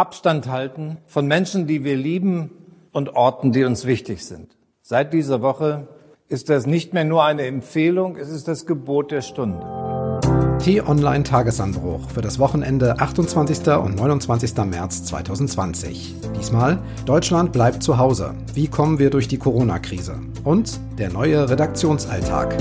Abstand halten von Menschen, die wir lieben und Orten, die uns wichtig sind. Seit dieser Woche ist das nicht mehr nur eine Empfehlung, es ist das Gebot der Stunde. T-Online Tagesanbruch für das Wochenende 28. und 29. März 2020. Diesmal Deutschland bleibt zu Hause. Wie kommen wir durch die Corona-Krise? Und der neue Redaktionsalltag.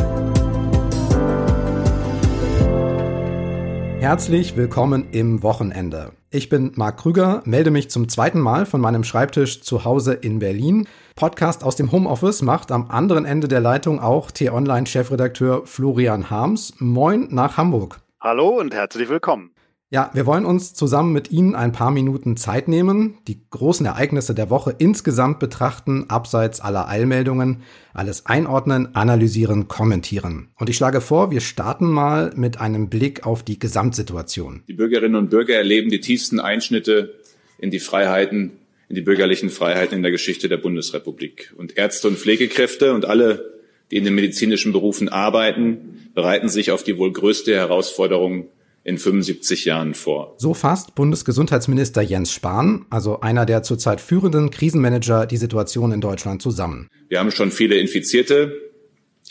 Herzlich willkommen im Wochenende. Ich bin Marc Krüger, melde mich zum zweiten Mal von meinem Schreibtisch zu Hause in Berlin. Podcast aus dem Homeoffice macht am anderen Ende der Leitung auch T-Online-Chefredakteur Florian Harms. Moin nach Hamburg. Hallo und herzlich willkommen. Ja, wir wollen uns zusammen mit Ihnen ein paar Minuten Zeit nehmen, die großen Ereignisse der Woche insgesamt betrachten, abseits aller Eilmeldungen, alles einordnen, analysieren, kommentieren. Und ich schlage vor, wir starten mal mit einem Blick auf die Gesamtsituation. Die Bürgerinnen und Bürger erleben die tiefsten Einschnitte in die Freiheiten, in die bürgerlichen Freiheiten in der Geschichte der Bundesrepublik. Und Ärzte und Pflegekräfte und alle, die in den medizinischen Berufen arbeiten, bereiten sich auf die wohl größte Herausforderung in 75 Jahren vor. So fasst Bundesgesundheitsminister Jens Spahn, also einer der zurzeit führenden Krisenmanager, die Situation in Deutschland zusammen. Wir haben schon viele Infizierte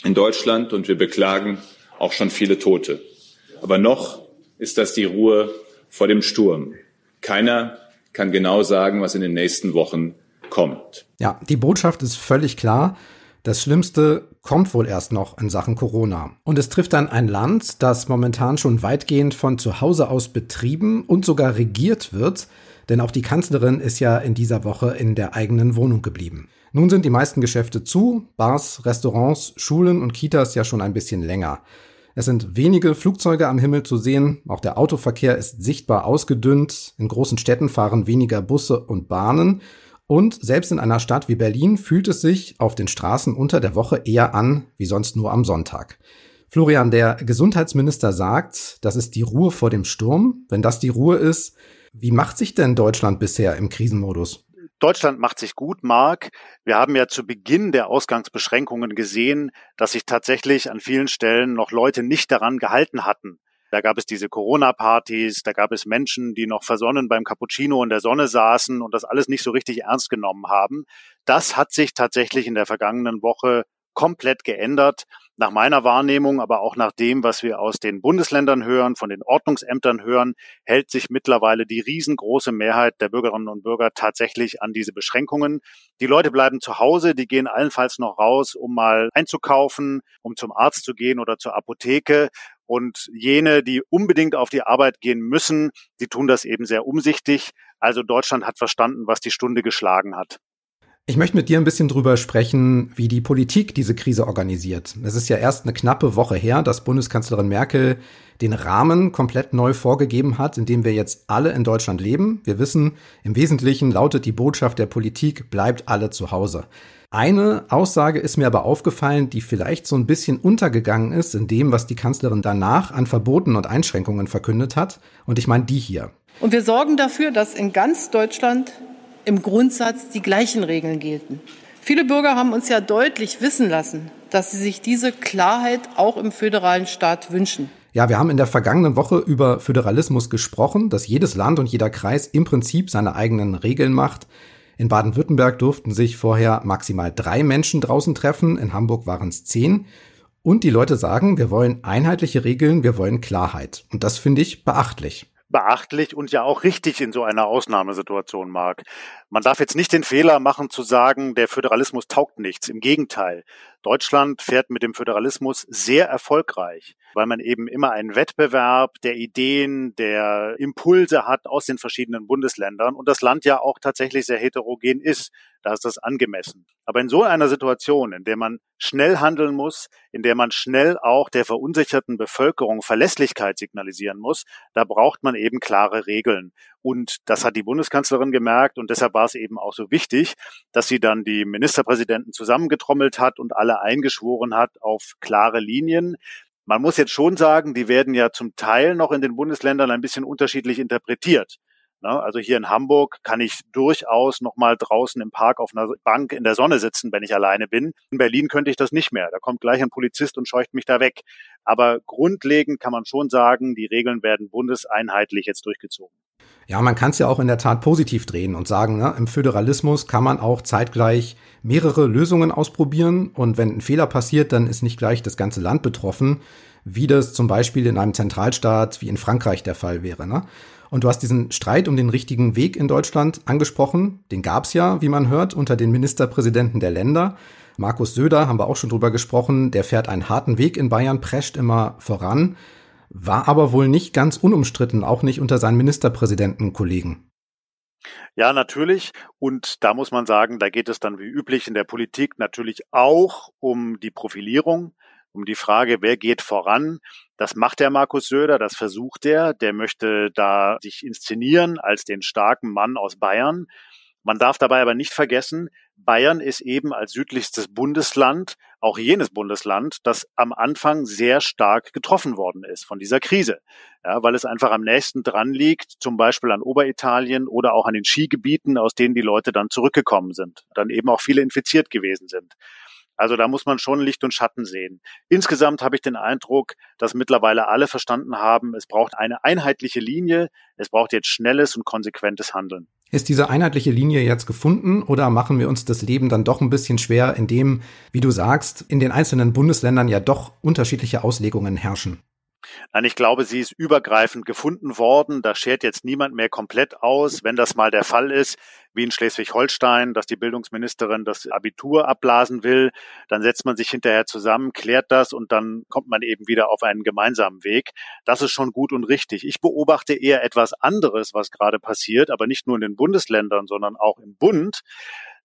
in Deutschland und wir beklagen auch schon viele Tote. Aber noch ist das die Ruhe vor dem Sturm. Keiner kann genau sagen, was in den nächsten Wochen kommt. Ja, die Botschaft ist völlig klar. Das Schlimmste kommt wohl erst noch in Sachen Corona. Und es trifft dann ein Land, das momentan schon weitgehend von zu Hause aus betrieben und sogar regiert wird, denn auch die Kanzlerin ist ja in dieser Woche in der eigenen Wohnung geblieben. Nun sind die meisten Geschäfte zu, Bars, Restaurants, Schulen und Kitas ja schon ein bisschen länger. Es sind wenige Flugzeuge am Himmel zu sehen, auch der Autoverkehr ist sichtbar ausgedünnt, in großen Städten fahren weniger Busse und Bahnen und selbst in einer Stadt wie Berlin fühlt es sich auf den Straßen unter der Woche eher an wie sonst nur am Sonntag. Florian, der Gesundheitsminister sagt, das ist die Ruhe vor dem Sturm. Wenn das die Ruhe ist, wie macht sich denn Deutschland bisher im Krisenmodus? Deutschland macht sich gut, Mark. Wir haben ja zu Beginn der Ausgangsbeschränkungen gesehen, dass sich tatsächlich an vielen Stellen noch Leute nicht daran gehalten hatten. Da gab es diese Corona-Partys, da gab es Menschen, die noch versonnen beim Cappuccino in der Sonne saßen und das alles nicht so richtig ernst genommen haben. Das hat sich tatsächlich in der vergangenen Woche komplett geändert. Nach meiner Wahrnehmung, aber auch nach dem, was wir aus den Bundesländern hören, von den Ordnungsämtern hören, hält sich mittlerweile die riesengroße Mehrheit der Bürgerinnen und Bürger tatsächlich an diese Beschränkungen. Die Leute bleiben zu Hause, die gehen allenfalls noch raus, um mal einzukaufen, um zum Arzt zu gehen oder zur Apotheke. Und jene, die unbedingt auf die Arbeit gehen müssen, die tun das eben sehr umsichtig. Also Deutschland hat verstanden, was die Stunde geschlagen hat. Ich möchte mit dir ein bisschen drüber sprechen, wie die Politik diese Krise organisiert. Es ist ja erst eine knappe Woche her, dass Bundeskanzlerin Merkel den Rahmen komplett neu vorgegeben hat, in dem wir jetzt alle in Deutschland leben. Wir wissen, im Wesentlichen lautet die Botschaft der Politik, bleibt alle zu Hause. Eine Aussage ist mir aber aufgefallen, die vielleicht so ein bisschen untergegangen ist in dem, was die Kanzlerin danach an Verboten und Einschränkungen verkündet hat. Und ich meine die hier. Und wir sorgen dafür, dass in ganz Deutschland im Grundsatz die gleichen Regeln gelten. Viele Bürger haben uns ja deutlich wissen lassen, dass sie sich diese Klarheit auch im föderalen Staat wünschen. Ja, wir haben in der vergangenen Woche über Föderalismus gesprochen, dass jedes Land und jeder Kreis im Prinzip seine eigenen Regeln macht. In Baden-Württemberg durften sich vorher maximal drei Menschen draußen treffen, in Hamburg waren es zehn. Und die Leute sagen, wir wollen einheitliche Regeln, wir wollen Klarheit. Und das finde ich beachtlich beachtlich und ja auch richtig in so einer Ausnahmesituation, Mark. Man darf jetzt nicht den Fehler machen zu sagen, der Föderalismus taugt nichts. Im Gegenteil. Deutschland fährt mit dem Föderalismus sehr erfolgreich, weil man eben immer einen Wettbewerb der Ideen, der Impulse hat aus den verschiedenen Bundesländern und das Land ja auch tatsächlich sehr heterogen ist. Da ist das angemessen. Aber in so einer Situation, in der man schnell handeln muss, in der man schnell auch der verunsicherten Bevölkerung Verlässlichkeit signalisieren muss, da braucht man eben klare Regeln. Und das hat die Bundeskanzlerin gemerkt und deshalb war es eben auch so wichtig, dass sie dann die Ministerpräsidenten zusammengetrommelt hat und alle eingeschworen hat auf klare Linien. Man muss jetzt schon sagen, die werden ja zum Teil noch in den Bundesländern ein bisschen unterschiedlich interpretiert. Ne? Also hier in Hamburg kann ich durchaus noch mal draußen im Park auf einer Bank in der Sonne sitzen, wenn ich alleine bin. In Berlin könnte ich das nicht mehr. Da kommt gleich ein Polizist und scheucht mich da weg. Aber grundlegend kann man schon sagen, die Regeln werden bundeseinheitlich jetzt durchgezogen. Ja, man kann es ja auch in der Tat positiv drehen und sagen, ne, im Föderalismus kann man auch zeitgleich mehrere Lösungen ausprobieren und wenn ein Fehler passiert, dann ist nicht gleich das ganze Land betroffen, wie das zum Beispiel in einem Zentralstaat wie in Frankreich der Fall wäre. Ne? Und du hast diesen Streit um den richtigen Weg in Deutschland angesprochen. Den gab's ja, wie man hört, unter den Ministerpräsidenten der Länder. Markus Söder, haben wir auch schon drüber gesprochen, der fährt einen harten Weg in Bayern, prescht immer voran, war aber wohl nicht ganz unumstritten, auch nicht unter seinen Ministerpräsidentenkollegen. Ja, natürlich. Und da muss man sagen, da geht es dann wie üblich in der Politik natürlich auch um die Profilierung um die Frage, wer geht voran. Das macht der Markus Söder, das versucht er. Der möchte da sich inszenieren als den starken Mann aus Bayern. Man darf dabei aber nicht vergessen, Bayern ist eben als südlichstes Bundesland auch jenes Bundesland, das am Anfang sehr stark getroffen worden ist von dieser Krise, ja, weil es einfach am nächsten dran liegt, zum Beispiel an Oberitalien oder auch an den Skigebieten, aus denen die Leute dann zurückgekommen sind, dann eben auch viele infiziert gewesen sind. Also da muss man schon Licht und Schatten sehen. Insgesamt habe ich den Eindruck, dass mittlerweile alle verstanden haben, es braucht eine einheitliche Linie, es braucht jetzt schnelles und konsequentes Handeln. Ist diese einheitliche Linie jetzt gefunden oder machen wir uns das Leben dann doch ein bisschen schwer, indem, wie du sagst, in den einzelnen Bundesländern ja doch unterschiedliche Auslegungen herrschen? Nein, ich glaube, sie ist übergreifend gefunden worden. Da schert jetzt niemand mehr komplett aus. Wenn das mal der Fall ist, wie in Schleswig-Holstein, dass die Bildungsministerin das Abitur abblasen will, dann setzt man sich hinterher zusammen, klärt das und dann kommt man eben wieder auf einen gemeinsamen Weg. Das ist schon gut und richtig. Ich beobachte eher etwas anderes, was gerade passiert, aber nicht nur in den Bundesländern, sondern auch im Bund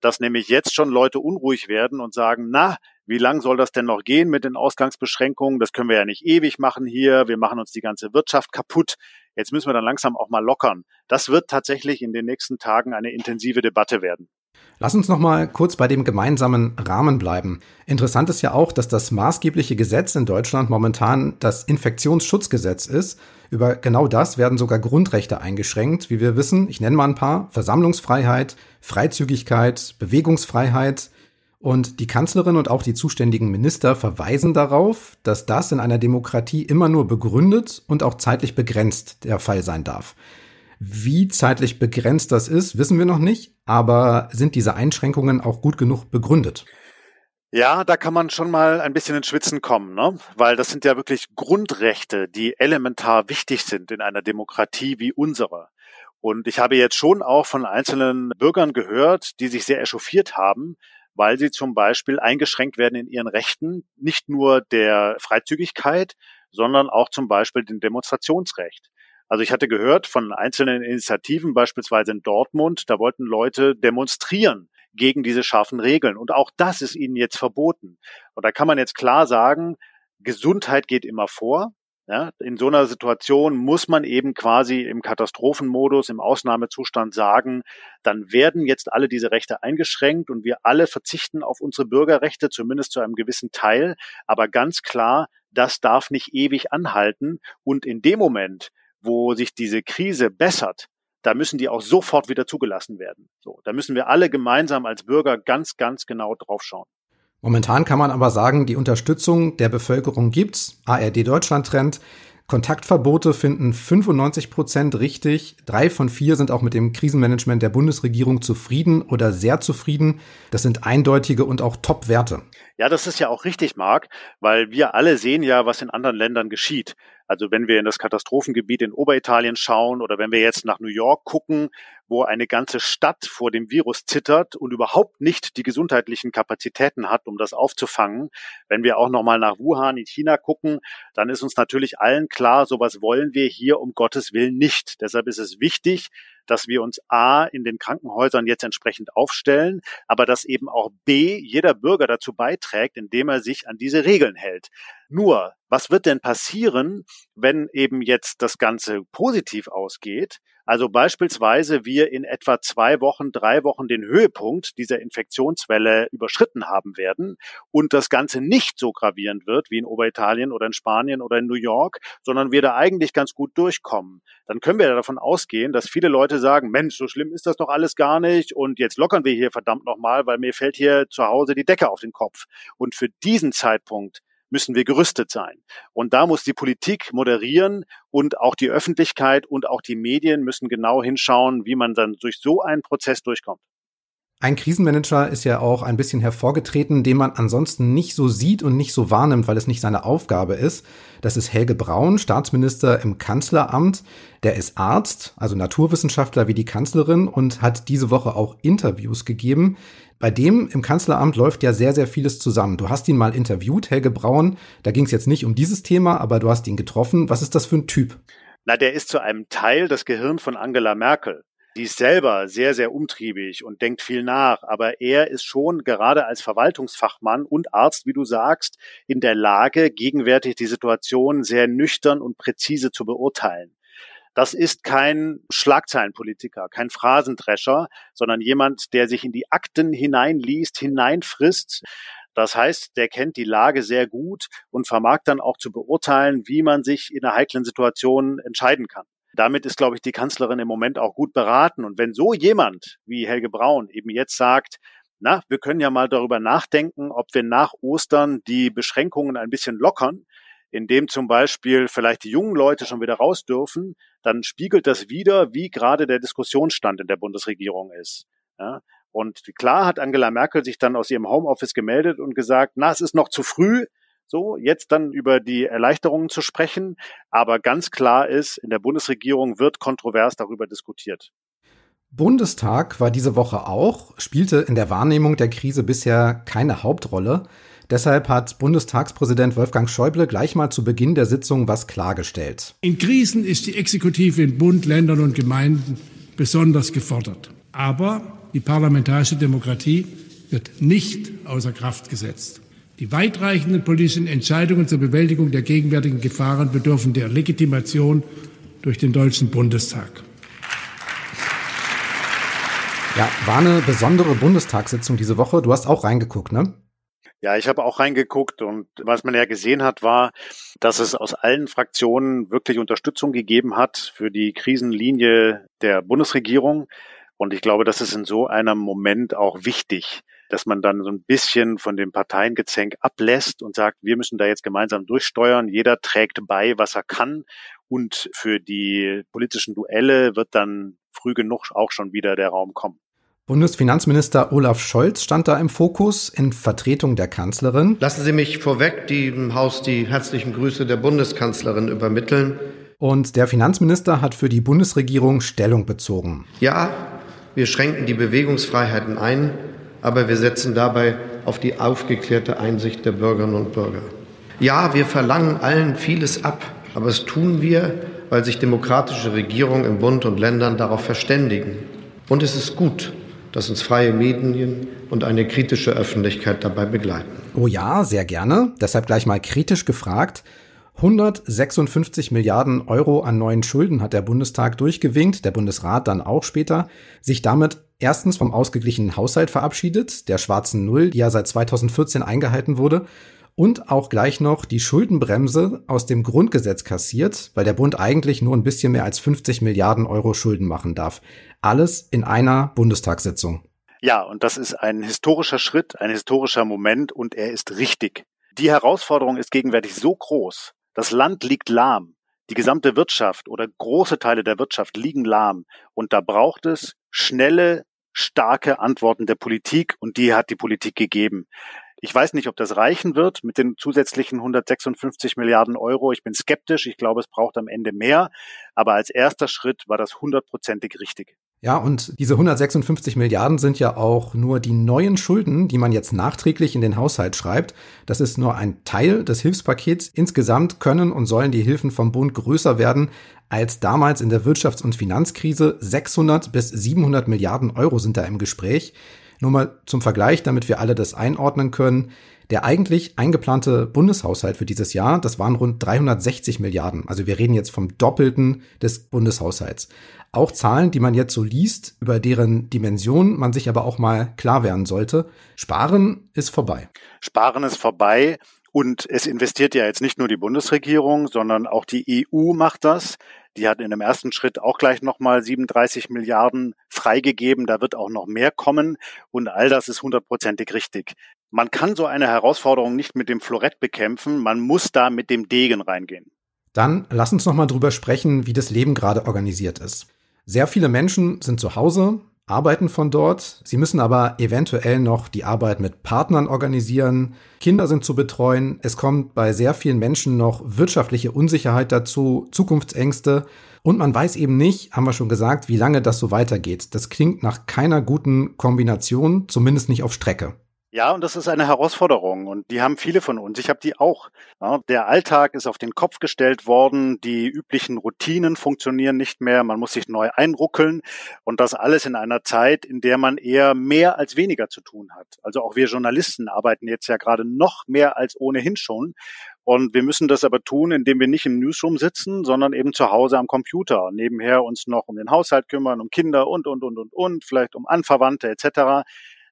dass nämlich jetzt schon Leute unruhig werden und sagen, na, wie lang soll das denn noch gehen mit den Ausgangsbeschränkungen? Das können wir ja nicht ewig machen hier. Wir machen uns die ganze Wirtschaft kaputt. Jetzt müssen wir dann langsam auch mal lockern. Das wird tatsächlich in den nächsten Tagen eine intensive Debatte werden. Lass uns noch mal kurz bei dem gemeinsamen Rahmen bleiben. Interessant ist ja auch, dass das maßgebliche Gesetz in Deutschland momentan das Infektionsschutzgesetz ist. Über genau das werden sogar Grundrechte eingeschränkt, wie wir wissen. Ich nenne mal ein paar. Versammlungsfreiheit, Freizügigkeit, Bewegungsfreiheit, und die Kanzlerin und auch die zuständigen Minister verweisen darauf, dass das in einer Demokratie immer nur begründet und auch zeitlich begrenzt der Fall sein darf. Wie zeitlich begrenzt das ist, wissen wir noch nicht, aber sind diese Einschränkungen auch gut genug begründet? Ja, da kann man schon mal ein bisschen ins Schwitzen kommen, ne? weil das sind ja wirklich Grundrechte, die elementar wichtig sind in einer Demokratie wie unserer. Und ich habe jetzt schon auch von einzelnen Bürgern gehört, die sich sehr echauffiert haben, weil sie zum Beispiel eingeschränkt werden in ihren Rechten, nicht nur der Freizügigkeit, sondern auch zum Beispiel dem Demonstrationsrecht. Also ich hatte gehört von einzelnen Initiativen, beispielsweise in Dortmund, da wollten Leute demonstrieren gegen diese scharfen Regeln. Und auch das ist ihnen jetzt verboten. Und da kann man jetzt klar sagen, Gesundheit geht immer vor. Ja, in so einer Situation muss man eben quasi im Katastrophenmodus, im Ausnahmezustand sagen, dann werden jetzt alle diese Rechte eingeschränkt und wir alle verzichten auf unsere Bürgerrechte, zumindest zu einem gewissen Teil. Aber ganz klar, das darf nicht ewig anhalten. Und in dem Moment, wo sich diese Krise bessert, da müssen die auch sofort wieder zugelassen werden. So, da müssen wir alle gemeinsam als Bürger ganz, ganz genau draufschauen. Momentan kann man aber sagen, die Unterstützung der Bevölkerung gibt's. ARD Deutschland Trend. Kontaktverbote finden 95 Prozent richtig. Drei von vier sind auch mit dem Krisenmanagement der Bundesregierung zufrieden oder sehr zufrieden. Das sind eindeutige und auch Top-Werte. Ja, das ist ja auch richtig, Marc, weil wir alle sehen ja, was in anderen Ländern geschieht. Also wenn wir in das Katastrophengebiet in Oberitalien schauen oder wenn wir jetzt nach New York gucken, wo eine ganze Stadt vor dem Virus zittert und überhaupt nicht die gesundheitlichen Kapazitäten hat, um das aufzufangen. Wenn wir auch nochmal nach Wuhan in China gucken, dann ist uns natürlich allen klar, sowas wollen wir hier um Gottes Willen nicht. Deshalb ist es wichtig, dass wir uns A in den Krankenhäusern jetzt entsprechend aufstellen, aber dass eben auch B jeder Bürger dazu beiträgt, indem er sich an diese Regeln hält. Nur, was wird denn passieren, wenn eben jetzt das Ganze positiv ausgeht Also beispielsweise wir in etwa zwei Wochen, drei Wochen den Höhepunkt dieser Infektionswelle überschritten haben werden und das Ganze nicht so gravierend wird wie in Oberitalien oder in Spanien oder in New York, sondern wir da eigentlich ganz gut durchkommen. Dann können wir davon ausgehen, dass viele Leute sagen, Mensch, so schlimm ist das doch alles gar nicht und jetzt lockern wir hier verdammt nochmal, weil mir fällt hier zu Hause die Decke auf den Kopf. Und für diesen Zeitpunkt müssen wir gerüstet sein. Und da muss die Politik moderieren und auch die Öffentlichkeit und auch die Medien müssen genau hinschauen, wie man dann durch so einen Prozess durchkommt. Ein Krisenmanager ist ja auch ein bisschen hervorgetreten, den man ansonsten nicht so sieht und nicht so wahrnimmt, weil es nicht seine Aufgabe ist. Das ist Helge Braun, Staatsminister im Kanzleramt. Der ist Arzt, also Naturwissenschaftler wie die Kanzlerin und hat diese Woche auch Interviews gegeben. Bei dem im Kanzleramt läuft ja sehr, sehr vieles zusammen. Du hast ihn mal interviewt, Helge Braun. Da ging es jetzt nicht um dieses Thema, aber du hast ihn getroffen. Was ist das für ein Typ? Na, der ist zu einem Teil das Gehirn von Angela Merkel. Die ist selber sehr, sehr umtriebig und denkt viel nach, aber er ist schon gerade als Verwaltungsfachmann und Arzt, wie du sagst, in der Lage, gegenwärtig die Situation sehr nüchtern und präzise zu beurteilen. Das ist kein Schlagzeilenpolitiker, kein Phrasendrescher, sondern jemand, der sich in die Akten hineinliest, hineinfrisst. Das heißt, der kennt die Lage sehr gut und vermag dann auch zu beurteilen, wie man sich in einer heiklen Situation entscheiden kann. Damit ist, glaube ich, die Kanzlerin im Moment auch gut beraten. Und wenn so jemand wie Helge Braun eben jetzt sagt, na, wir können ja mal darüber nachdenken, ob wir nach Ostern die Beschränkungen ein bisschen lockern, indem zum Beispiel vielleicht die jungen Leute schon wieder raus dürfen, dann spiegelt das wieder, wie gerade der Diskussionsstand in der Bundesregierung ist. Ja? Und klar hat Angela Merkel sich dann aus ihrem Homeoffice gemeldet und gesagt, na, es ist noch zu früh, so jetzt dann über die Erleichterungen zu sprechen. Aber ganz klar ist, in der Bundesregierung wird kontrovers darüber diskutiert. Bundestag war diese Woche auch, spielte in der Wahrnehmung der Krise bisher keine Hauptrolle. Deshalb hat Bundestagspräsident Wolfgang Schäuble gleich mal zu Beginn der Sitzung was klargestellt. In Krisen ist die Exekutive in Bund, Ländern und Gemeinden besonders gefordert. Aber die parlamentarische Demokratie wird nicht außer Kraft gesetzt. Die weitreichenden politischen Entscheidungen zur Bewältigung der gegenwärtigen Gefahren bedürfen der Legitimation durch den Deutschen Bundestag. Ja, war eine besondere Bundestagssitzung diese Woche. Du hast auch reingeguckt, ne? Ja, ich habe auch reingeguckt und was man ja gesehen hat, war, dass es aus allen Fraktionen wirklich Unterstützung gegeben hat für die Krisenlinie der Bundesregierung. Und ich glaube, das ist in so einem Moment auch wichtig, dass man dann so ein bisschen von dem Parteiengezänk ablässt und sagt, wir müssen da jetzt gemeinsam durchsteuern. Jeder trägt bei, was er kann. Und für die politischen Duelle wird dann früh genug auch schon wieder der Raum kommen. Bundesfinanzminister Olaf Scholz stand da im Fokus in Vertretung der Kanzlerin. Lassen Sie mich vorweg dem Haus die herzlichen Grüße der Bundeskanzlerin übermitteln. Und der Finanzminister hat für die Bundesregierung Stellung bezogen. Ja, wir schränken die Bewegungsfreiheiten ein aber wir setzen dabei auf die aufgeklärte Einsicht der Bürgerinnen und Bürger. Ja, wir verlangen allen vieles ab, aber es tun wir, weil sich demokratische Regierungen im Bund und Ländern darauf verständigen. Und es ist gut, dass uns freie Medien und eine kritische Öffentlichkeit dabei begleiten. Oh ja, sehr gerne. Deshalb gleich mal kritisch gefragt. 156 Milliarden Euro an neuen Schulden hat der Bundestag durchgewinkt, der Bundesrat dann auch später, sich damit erstens vom ausgeglichenen Haushalt verabschiedet, der schwarzen Null, die ja seit 2014 eingehalten wurde, und auch gleich noch die Schuldenbremse aus dem Grundgesetz kassiert, weil der Bund eigentlich nur ein bisschen mehr als 50 Milliarden Euro Schulden machen darf. Alles in einer Bundestagssitzung. Ja, und das ist ein historischer Schritt, ein historischer Moment und er ist richtig. Die Herausforderung ist gegenwärtig so groß, das Land liegt lahm. Die gesamte Wirtschaft oder große Teile der Wirtschaft liegen lahm. Und da braucht es schnelle, starke Antworten der Politik. Und die hat die Politik gegeben. Ich weiß nicht, ob das reichen wird mit den zusätzlichen 156 Milliarden Euro. Ich bin skeptisch. Ich glaube, es braucht am Ende mehr. Aber als erster Schritt war das hundertprozentig richtig. Ja, und diese 156 Milliarden sind ja auch nur die neuen Schulden, die man jetzt nachträglich in den Haushalt schreibt. Das ist nur ein Teil des Hilfspakets. Insgesamt können und sollen die Hilfen vom Bund größer werden als damals in der Wirtschafts- und Finanzkrise. 600 bis 700 Milliarden Euro sind da im Gespräch. Nur mal zum Vergleich, damit wir alle das einordnen können. Der eigentlich eingeplante Bundeshaushalt für dieses Jahr, das waren rund 360 Milliarden. Also wir reden jetzt vom Doppelten des Bundeshaushalts. Auch Zahlen, die man jetzt so liest, über deren Dimension man sich aber auch mal klar werden sollte. Sparen ist vorbei. Sparen ist vorbei. Und es investiert ja jetzt nicht nur die Bundesregierung, sondern auch die EU macht das. Die hat in dem ersten Schritt auch gleich nochmal 37 Milliarden freigegeben. Da wird auch noch mehr kommen. Und all das ist hundertprozentig richtig. Man kann so eine Herausforderung nicht mit dem Florett bekämpfen. Man muss da mit dem Degen reingehen. Dann lass uns noch mal drüber sprechen, wie das Leben gerade organisiert ist. Sehr viele Menschen sind zu Hause, arbeiten von dort. Sie müssen aber eventuell noch die Arbeit mit Partnern organisieren. Kinder sind zu betreuen. Es kommt bei sehr vielen Menschen noch wirtschaftliche Unsicherheit dazu, Zukunftsängste. Und man weiß eben nicht, haben wir schon gesagt, wie lange das so weitergeht. Das klingt nach keiner guten Kombination, zumindest nicht auf Strecke. Ja, und das ist eine Herausforderung und die haben viele von uns. Ich habe die auch. Ja, der Alltag ist auf den Kopf gestellt worden, die üblichen Routinen funktionieren nicht mehr, man muss sich neu einruckeln und das alles in einer Zeit, in der man eher mehr als weniger zu tun hat. Also auch wir Journalisten arbeiten jetzt ja gerade noch mehr als ohnehin schon und wir müssen das aber tun, indem wir nicht im Newsroom sitzen, sondern eben zu Hause am Computer und nebenher uns noch um den Haushalt kümmern, um Kinder und, und, und, und, und, vielleicht um Anverwandte etc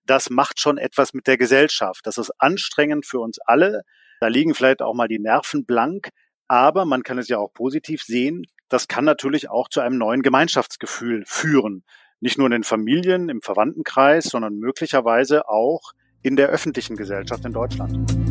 das macht schon etwas mit der Gesellschaft. Das ist anstrengend für uns alle. Da liegen vielleicht auch mal die Nerven blank, aber man kann es ja auch positiv sehen. Das kann natürlich auch zu einem neuen Gemeinschaftsgefühl führen. Nicht nur in den Familien, im Verwandtenkreis, sondern möglicherweise auch in der öffentlichen Gesellschaft in Deutschland.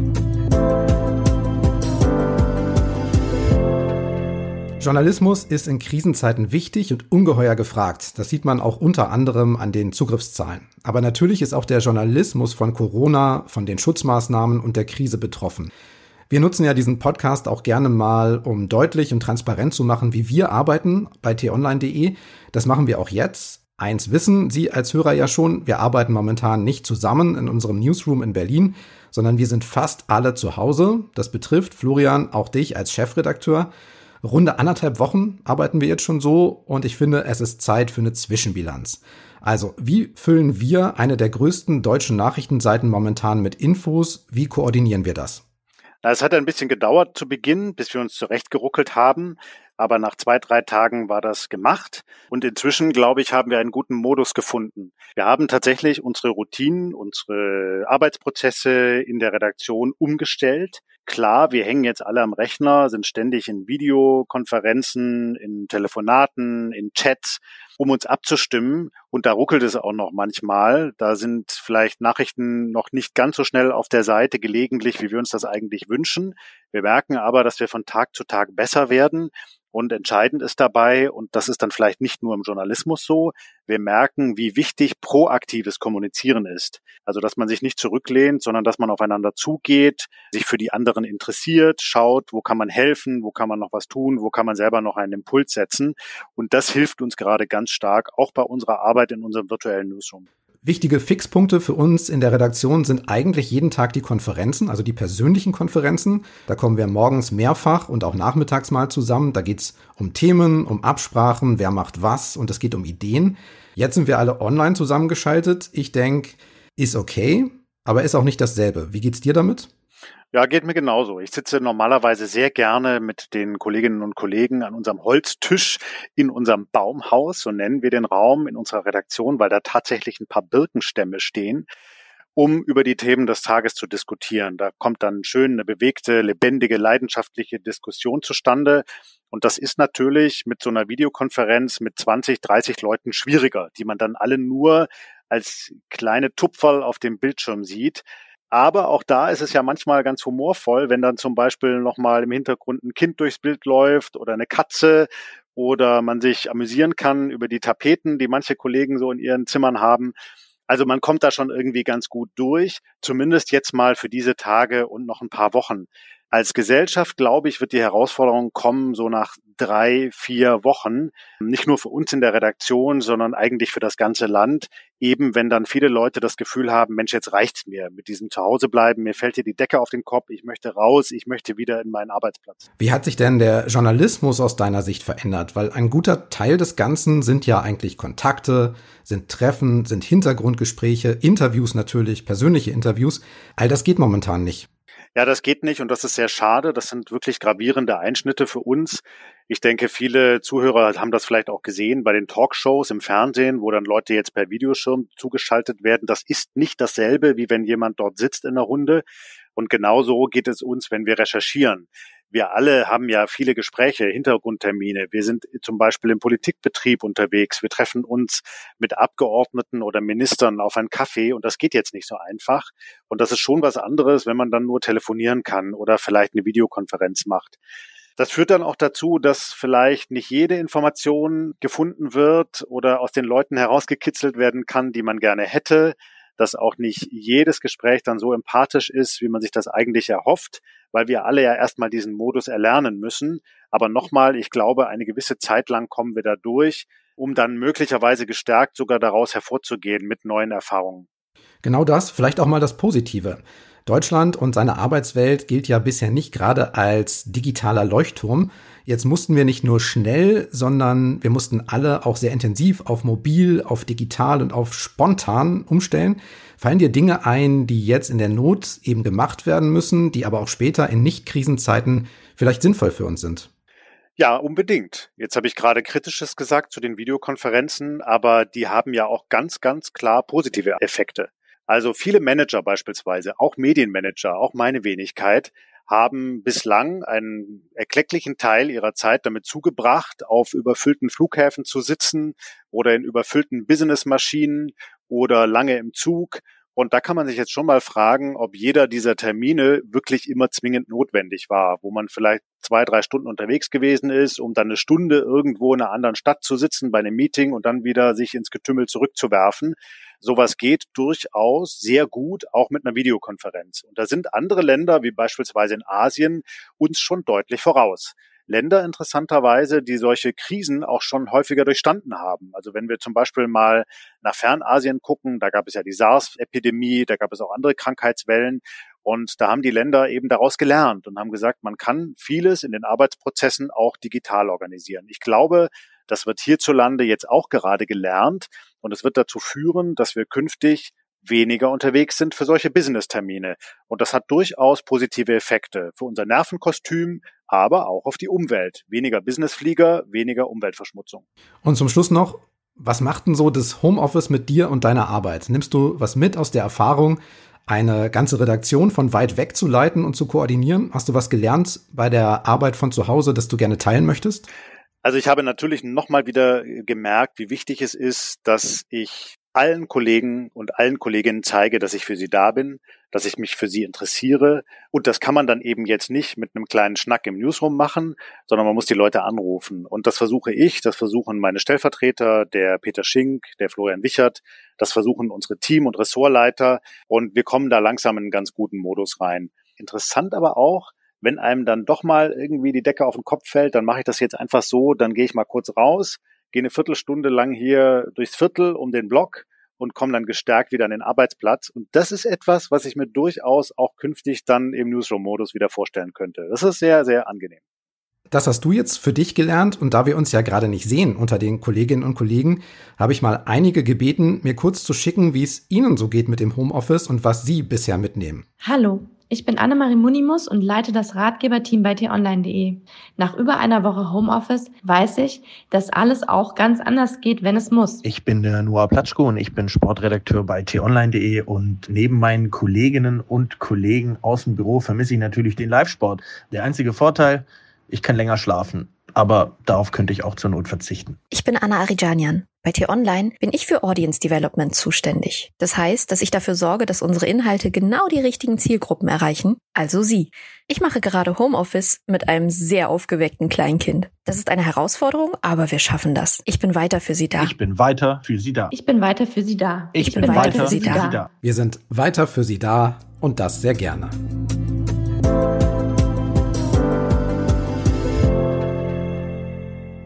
Journalismus ist in Krisenzeiten wichtig und ungeheuer gefragt. Das sieht man auch unter anderem an den Zugriffszahlen. Aber natürlich ist auch der Journalismus von Corona, von den Schutzmaßnahmen und der Krise betroffen. Wir nutzen ja diesen Podcast auch gerne mal, um deutlich und transparent zu machen, wie wir arbeiten bei t-online.de. Das machen wir auch jetzt. Eins wissen Sie als Hörer ja schon, wir arbeiten momentan nicht zusammen in unserem Newsroom in Berlin, sondern wir sind fast alle zu Hause. Das betrifft Florian, auch dich als Chefredakteur. Runde anderthalb Wochen arbeiten wir jetzt schon so und ich finde, es ist Zeit für eine Zwischenbilanz. Also, wie füllen wir eine der größten deutschen Nachrichtenseiten momentan mit Infos? Wie koordinieren wir das? es hat ein bisschen gedauert zu Beginn, bis wir uns zurechtgeruckelt haben. Aber nach zwei, drei Tagen war das gemacht. Und inzwischen, glaube ich, haben wir einen guten Modus gefunden. Wir haben tatsächlich unsere Routinen, unsere Arbeitsprozesse in der Redaktion umgestellt. Klar, wir hängen jetzt alle am Rechner, sind ständig in Videokonferenzen, in Telefonaten, in Chats, um uns abzustimmen. Und da ruckelt es auch noch manchmal. Da sind vielleicht Nachrichten noch nicht ganz so schnell auf der Seite gelegentlich, wie wir uns das eigentlich wünschen. Wir merken aber, dass wir von Tag zu Tag besser werden. Und entscheidend ist dabei, und das ist dann vielleicht nicht nur im Journalismus so, wir merken, wie wichtig proaktives Kommunizieren ist. Also, dass man sich nicht zurücklehnt, sondern dass man aufeinander zugeht, sich für die anderen interessiert, schaut, wo kann man helfen, wo kann man noch was tun, wo kann man selber noch einen Impuls setzen. Und das hilft uns gerade ganz stark, auch bei unserer Arbeit in unserem virtuellen Newsroom. Wichtige Fixpunkte für uns in der Redaktion sind eigentlich jeden Tag die Konferenzen, also die persönlichen Konferenzen. Da kommen wir morgens mehrfach und auch nachmittags mal zusammen. Da geht's um Themen, um Absprachen, wer macht was und es geht um Ideen. Jetzt sind wir alle online zusammengeschaltet. Ich denke, ist okay, aber ist auch nicht dasselbe. Wie geht's dir damit? Ja, geht mir genauso. Ich sitze normalerweise sehr gerne mit den Kolleginnen und Kollegen an unserem Holztisch in unserem Baumhaus, so nennen wir den Raum in unserer Redaktion, weil da tatsächlich ein paar Birkenstämme stehen, um über die Themen des Tages zu diskutieren. Da kommt dann schön eine bewegte, lebendige, leidenschaftliche Diskussion zustande. Und das ist natürlich mit so einer Videokonferenz mit 20, 30 Leuten schwieriger, die man dann alle nur als kleine Tupferl auf dem Bildschirm sieht. Aber auch da ist es ja manchmal ganz humorvoll, wenn dann zum Beispiel nochmal im Hintergrund ein Kind durchs Bild läuft oder eine Katze oder man sich amüsieren kann über die Tapeten, die manche Kollegen so in ihren Zimmern haben. Also man kommt da schon irgendwie ganz gut durch, zumindest jetzt mal für diese Tage und noch ein paar Wochen. Als Gesellschaft, glaube ich, wird die Herausforderung kommen, so nach drei, vier Wochen, nicht nur für uns in der Redaktion, sondern eigentlich für das ganze Land, eben wenn dann viele Leute das Gefühl haben, Mensch, jetzt reicht's mir mit diesem Zuhausebleiben, mir fällt hier die Decke auf den Kopf, ich möchte raus, ich möchte wieder in meinen Arbeitsplatz. Wie hat sich denn der Journalismus aus deiner Sicht verändert? Weil ein guter Teil des Ganzen sind ja eigentlich Kontakte, sind Treffen, sind Hintergrundgespräche, Interviews natürlich, persönliche Interviews. All das geht momentan nicht. Ja, das geht nicht und das ist sehr schade. Das sind wirklich gravierende Einschnitte für uns. Ich denke, viele Zuhörer haben das vielleicht auch gesehen bei den Talkshows im Fernsehen, wo dann Leute jetzt per Videoschirm zugeschaltet werden. Das ist nicht dasselbe, wie wenn jemand dort sitzt in der Runde. Und genauso geht es uns, wenn wir recherchieren wir alle haben ja viele Gespräche, Hintergrundtermine. Wir sind zum Beispiel im Politikbetrieb unterwegs. Wir treffen uns mit Abgeordneten oder Ministern auf einen Kaffee und das geht jetzt nicht so einfach. Und das ist schon was anderes, wenn man dann nur telefonieren kann oder vielleicht eine Videokonferenz macht. Das führt dann auch dazu, dass vielleicht nicht jede Information gefunden wird oder aus den Leuten herausgekitzelt werden kann, die man gerne hätte dass auch nicht jedes Gespräch dann so empathisch ist, wie man sich das eigentlich erhofft, weil wir alle ja erstmal diesen Modus erlernen müssen. Aber nochmal, ich glaube, eine gewisse Zeit lang kommen wir da durch, um dann möglicherweise gestärkt sogar daraus hervorzugehen mit neuen Erfahrungen. Genau das, vielleicht auch mal das Positive. Deutschland und seine Arbeitswelt gilt ja bisher nicht gerade als digitaler Leuchtturm. Jetzt mussten wir nicht nur schnell, sondern wir mussten alle auch sehr intensiv auf mobil, auf digital und auf spontan umstellen. Fallen dir Dinge ein, die jetzt in der Not eben gemacht werden müssen, die aber auch später in Nicht-Krisenzeiten vielleicht sinnvoll für uns sind? Ja, unbedingt. Jetzt habe ich gerade Kritisches gesagt zu den Videokonferenzen, aber die haben ja auch ganz, ganz klar positive Effekte. Also viele Manager beispielsweise, auch Medienmanager, auch meine Wenigkeit, haben bislang einen erklecklichen Teil ihrer Zeit damit zugebracht, auf überfüllten Flughäfen zu sitzen oder in überfüllten Businessmaschinen oder lange im Zug. Und da kann man sich jetzt schon mal fragen, ob jeder dieser Termine wirklich immer zwingend notwendig war, wo man vielleicht zwei, drei Stunden unterwegs gewesen ist, um dann eine Stunde irgendwo in einer anderen Stadt zu sitzen bei einem Meeting und dann wieder sich ins Getümmel zurückzuwerfen. Sowas geht durchaus sehr gut, auch mit einer Videokonferenz. Und da sind andere Länder, wie beispielsweise in Asien, uns schon deutlich voraus. Länder interessanterweise, die solche Krisen auch schon häufiger durchstanden haben. Also wenn wir zum Beispiel mal nach Fernasien gucken, da gab es ja die SARS-Epidemie, da gab es auch andere Krankheitswellen. Und da haben die Länder eben daraus gelernt und haben gesagt, man kann vieles in den Arbeitsprozessen auch digital organisieren. Ich glaube, das wird hierzulande jetzt auch gerade gelernt und es wird dazu führen, dass wir künftig weniger unterwegs sind für solche Business-Termine. Und das hat durchaus positive Effekte für unser Nervenkostüm, aber auch auf die Umwelt. Weniger Businessflieger, weniger Umweltverschmutzung. Und zum Schluss noch, was macht denn so das Homeoffice mit dir und deiner Arbeit? Nimmst du was mit aus der Erfahrung, eine ganze Redaktion von weit weg zu leiten und zu koordinieren? Hast du was gelernt bei der Arbeit von zu Hause, das du gerne teilen möchtest? Also ich habe natürlich nochmal wieder gemerkt, wie wichtig es ist, dass ich allen Kollegen und allen Kolleginnen zeige, dass ich für sie da bin, dass ich mich für sie interessiere. Und das kann man dann eben jetzt nicht mit einem kleinen Schnack im Newsroom machen, sondern man muss die Leute anrufen. Und das versuche ich, das versuchen meine Stellvertreter, der Peter Schink, der Florian Wichert, das versuchen unsere Team- und Ressortleiter. Und wir kommen da langsam in einen ganz guten Modus rein. Interessant aber auch, wenn einem dann doch mal irgendwie die Decke auf den Kopf fällt, dann mache ich das jetzt einfach so, dann gehe ich mal kurz raus, gehe eine Viertelstunde lang hier durchs Viertel um den Block und komme dann gestärkt wieder an den Arbeitsplatz. Und das ist etwas, was ich mir durchaus auch künftig dann im Newsroom-Modus wieder vorstellen könnte. Das ist sehr, sehr angenehm. Das hast du jetzt für dich gelernt und da wir uns ja gerade nicht sehen unter den Kolleginnen und Kollegen, habe ich mal einige gebeten, mir kurz zu schicken, wie es Ihnen so geht mit dem Homeoffice und was Sie bisher mitnehmen. Hallo, ich bin Annemarie Munimus und leite das Ratgeberteam bei t-online.de. Nach über einer Woche Homeoffice weiß ich, dass alles auch ganz anders geht, wenn es muss. Ich bin der Noah Platschko und ich bin Sportredakteur bei t-online.de und neben meinen Kolleginnen und Kollegen aus dem Büro vermisse ich natürlich den Live-Sport. Der einzige Vorteil, ich kann länger schlafen, aber darauf könnte ich auch zur Not verzichten. Ich bin Anna Arijanian. Bei T-Online bin ich für Audience Development zuständig. Das heißt, dass ich dafür sorge, dass unsere Inhalte genau die richtigen Zielgruppen erreichen, also Sie. Ich mache gerade Homeoffice mit einem sehr aufgeweckten Kleinkind. Das ist eine Herausforderung, aber wir schaffen das. Ich bin weiter für Sie da. Ich bin weiter für Sie da. Ich bin weiter für Sie da. Ich, ich bin, bin, weiter, weiter für Sie da. da. Wir sind weiter für Sie da und das sehr gerne.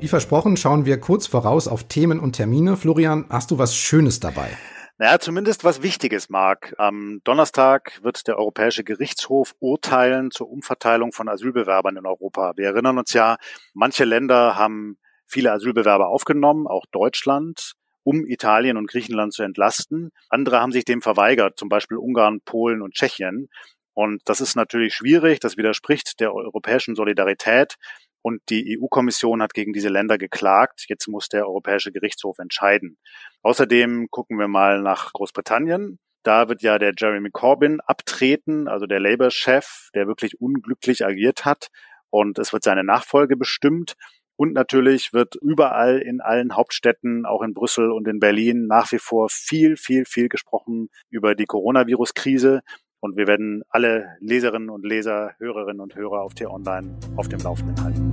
Wie versprochen, schauen wir kurz voraus auf Themen und Termine. Florian, hast du was Schönes dabei? Naja, zumindest was Wichtiges, Marc. Am Donnerstag wird der Europäische Gerichtshof urteilen zur Umverteilung von Asylbewerbern in Europa. Wir erinnern uns ja, manche Länder haben viele Asylbewerber aufgenommen, auch Deutschland, um Italien und Griechenland zu entlasten. Andere haben sich dem verweigert, zum Beispiel Ungarn, Polen und Tschechien. Und das ist natürlich schwierig, das widerspricht der europäischen Solidarität. Und die EU-Kommission hat gegen diese Länder geklagt. Jetzt muss der Europäische Gerichtshof entscheiden. Außerdem gucken wir mal nach Großbritannien. Da wird ja der Jeremy Corbyn abtreten, also der Labour-Chef, der wirklich unglücklich agiert hat. Und es wird seine Nachfolge bestimmt. Und natürlich wird überall in allen Hauptstädten, auch in Brüssel und in Berlin, nach wie vor viel, viel, viel gesprochen über die Coronavirus-Krise. Und wir werden alle Leserinnen und Leser, Hörerinnen und Hörer auf T-Online auf dem Laufenden halten.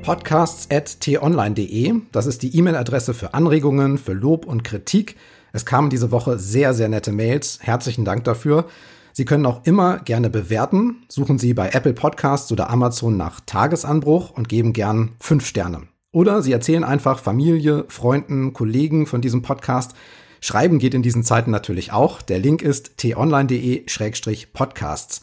Podcasts at t-online.de, das ist die E-Mail-Adresse für Anregungen, für Lob und Kritik. Es kamen diese Woche sehr, sehr nette Mails. Herzlichen Dank dafür. Sie können auch immer gerne bewerten. Suchen Sie bei Apple Podcasts oder Amazon nach Tagesanbruch und geben gern fünf Sterne. Oder Sie erzählen einfach Familie, Freunden, Kollegen von diesem Podcast. Schreiben geht in diesen Zeiten natürlich auch. Der Link ist t-online.de-podcasts.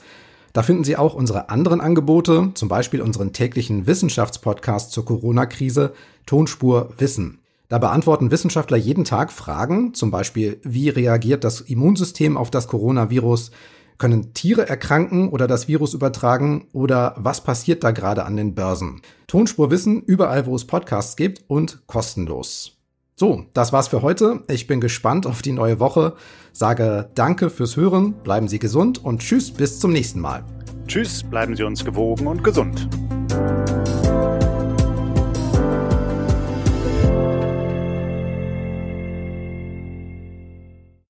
Da finden Sie auch unsere anderen Angebote, zum Beispiel unseren täglichen Wissenschaftspodcast zur Corona-Krise, Tonspur Wissen. Da beantworten Wissenschaftler jeden Tag Fragen, zum Beispiel, wie reagiert das Immunsystem auf das Coronavirus? Können Tiere erkranken oder das Virus übertragen? Oder was passiert da gerade an den Börsen? Tonspur Wissen überall, wo es Podcasts gibt und kostenlos. So, das war's für heute. Ich bin gespannt auf die neue Woche. Sage Danke fürs Hören, bleiben Sie gesund und Tschüss bis zum nächsten Mal. Tschüss, bleiben Sie uns gewogen und gesund.